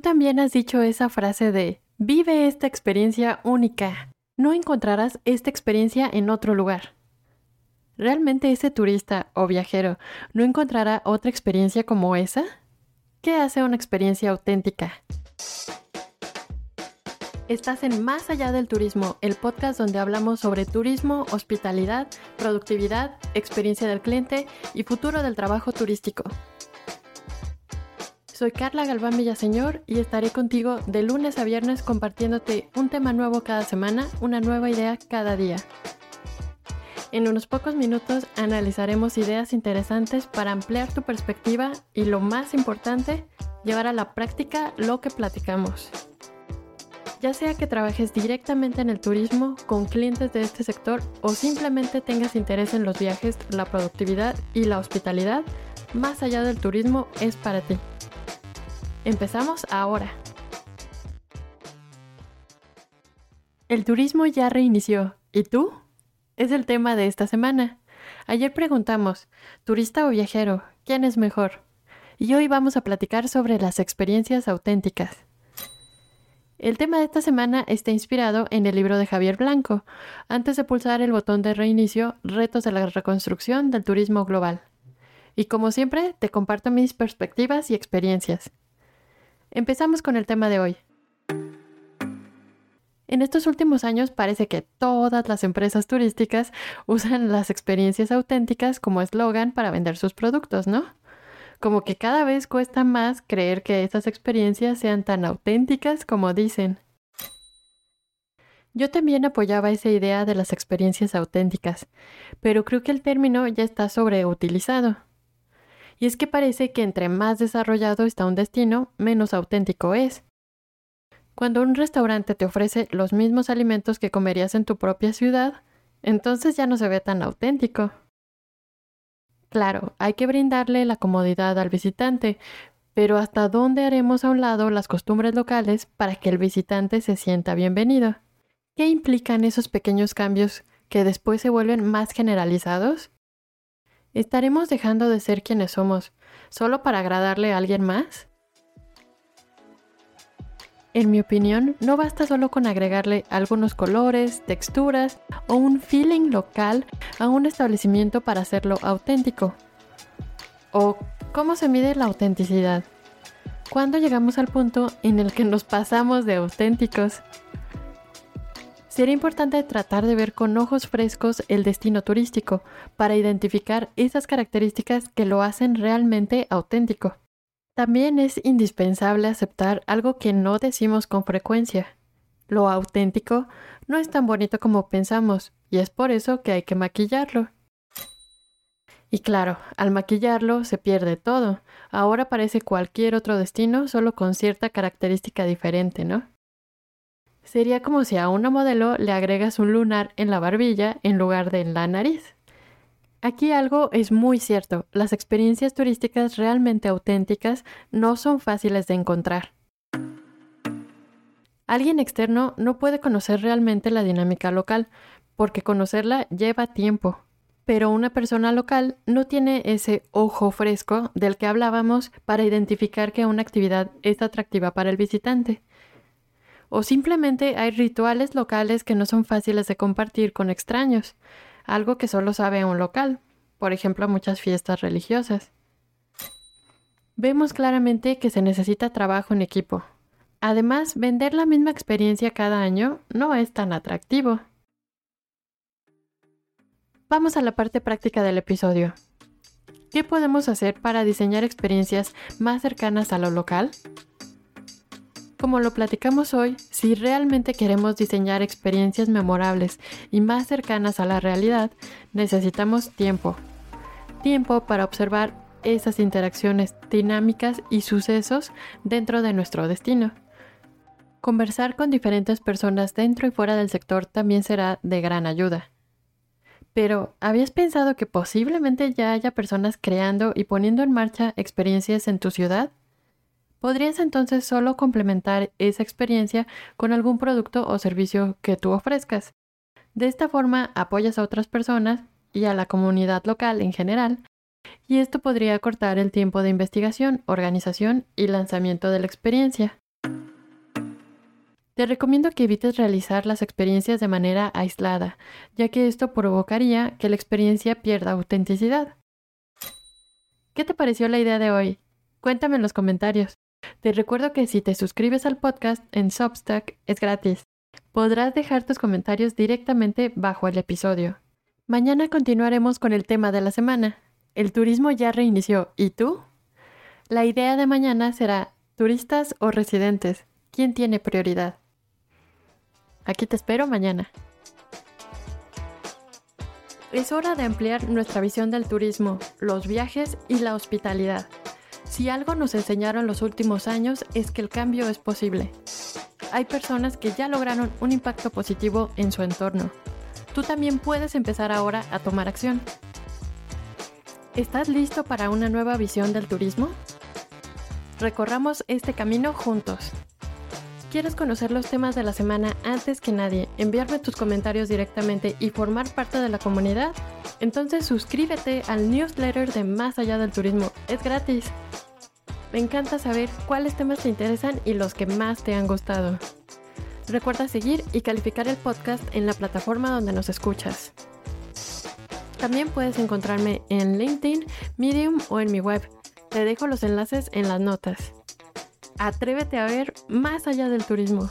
Tú también has dicho esa frase de vive esta experiencia única. No encontrarás esta experiencia en otro lugar. ¿Realmente ese turista o viajero no encontrará otra experiencia como esa? ¿Qué hace una experiencia auténtica? Estás en Más allá del turismo, el podcast donde hablamos sobre turismo, hospitalidad, productividad, experiencia del cliente y futuro del trabajo turístico. Soy Carla Galván Villaseñor y estaré contigo de lunes a viernes compartiéndote un tema nuevo cada semana, una nueva idea cada día. En unos pocos minutos analizaremos ideas interesantes para ampliar tu perspectiva y lo más importante, llevar a la práctica lo que platicamos. Ya sea que trabajes directamente en el turismo con clientes de este sector o simplemente tengas interés en los viajes, la productividad y la hospitalidad, más allá del turismo es para ti. Empezamos ahora. El turismo ya reinició. ¿Y tú? Es el tema de esta semana. Ayer preguntamos, turista o viajero, ¿quién es mejor? Y hoy vamos a platicar sobre las experiencias auténticas. El tema de esta semana está inspirado en el libro de Javier Blanco, antes de pulsar el botón de reinicio, Retos de la Reconstrucción del Turismo Global. Y como siempre, te comparto mis perspectivas y experiencias. Empezamos con el tema de hoy. En estos últimos años parece que todas las empresas turísticas usan las experiencias auténticas como eslogan para vender sus productos, ¿no? Como que cada vez cuesta más creer que estas experiencias sean tan auténticas como dicen. Yo también apoyaba esa idea de las experiencias auténticas, pero creo que el término ya está sobreutilizado. Y es que parece que entre más desarrollado está un destino, menos auténtico es. Cuando un restaurante te ofrece los mismos alimentos que comerías en tu propia ciudad, entonces ya no se ve tan auténtico. Claro, hay que brindarle la comodidad al visitante, pero ¿hasta dónde haremos a un lado las costumbres locales para que el visitante se sienta bienvenido? ¿Qué implican esos pequeños cambios que después se vuelven más generalizados? ¿Estaremos dejando de ser quienes somos solo para agradarle a alguien más? En mi opinión, no basta solo con agregarle algunos colores, texturas o un feeling local a un establecimiento para hacerlo auténtico. ¿O cómo se mide la autenticidad? ¿Cuándo llegamos al punto en el que nos pasamos de auténticos? Sería importante tratar de ver con ojos frescos el destino turístico para identificar esas características que lo hacen realmente auténtico. También es indispensable aceptar algo que no decimos con frecuencia. Lo auténtico no es tan bonito como pensamos y es por eso que hay que maquillarlo. Y claro, al maquillarlo se pierde todo. Ahora parece cualquier otro destino solo con cierta característica diferente, ¿no? Sería como si a una modelo le agregas un lunar en la barbilla en lugar de en la nariz. Aquí algo es muy cierto, las experiencias turísticas realmente auténticas no son fáciles de encontrar. Alguien externo no puede conocer realmente la dinámica local, porque conocerla lleva tiempo. Pero una persona local no tiene ese ojo fresco del que hablábamos para identificar que una actividad es atractiva para el visitante o simplemente hay rituales locales que no son fáciles de compartir con extraños, algo que solo sabe un local, por ejemplo muchas fiestas religiosas. Vemos claramente que se necesita trabajo en equipo. Además, vender la misma experiencia cada año no es tan atractivo. Vamos a la parte práctica del episodio. ¿Qué podemos hacer para diseñar experiencias más cercanas a lo local? Como lo platicamos hoy, si realmente queremos diseñar experiencias memorables y más cercanas a la realidad, necesitamos tiempo. Tiempo para observar esas interacciones dinámicas y sucesos dentro de nuestro destino. Conversar con diferentes personas dentro y fuera del sector también será de gran ayuda. Pero, ¿habías pensado que posiblemente ya haya personas creando y poniendo en marcha experiencias en tu ciudad? Podrías entonces solo complementar esa experiencia con algún producto o servicio que tú ofrezcas. De esta forma apoyas a otras personas y a la comunidad local en general, y esto podría cortar el tiempo de investigación, organización y lanzamiento de la experiencia. Te recomiendo que evites realizar las experiencias de manera aislada, ya que esto provocaría que la experiencia pierda autenticidad. ¿Qué te pareció la idea de hoy? Cuéntame en los comentarios. Te recuerdo que si te suscribes al podcast en Substack es gratis. Podrás dejar tus comentarios directamente bajo el episodio. Mañana continuaremos con el tema de la semana. El turismo ya reinició. ¿Y tú? La idea de mañana será turistas o residentes. ¿Quién tiene prioridad? Aquí te espero mañana. Es hora de ampliar nuestra visión del turismo, los viajes y la hospitalidad. Si algo nos enseñaron los últimos años es que el cambio es posible. Hay personas que ya lograron un impacto positivo en su entorno. Tú también puedes empezar ahora a tomar acción. ¿Estás listo para una nueva visión del turismo? Recorramos este camino juntos. ¿Quieres conocer los temas de la semana antes que nadie, enviarme tus comentarios directamente y formar parte de la comunidad? Entonces suscríbete al newsletter de Más allá del turismo. Es gratis. Me encanta saber cuáles temas te interesan y los que más te han gustado. Recuerda seguir y calificar el podcast en la plataforma donde nos escuchas. También puedes encontrarme en LinkedIn, Medium o en mi web. Te dejo los enlaces en las notas. Atrévete a ver más allá del turismo.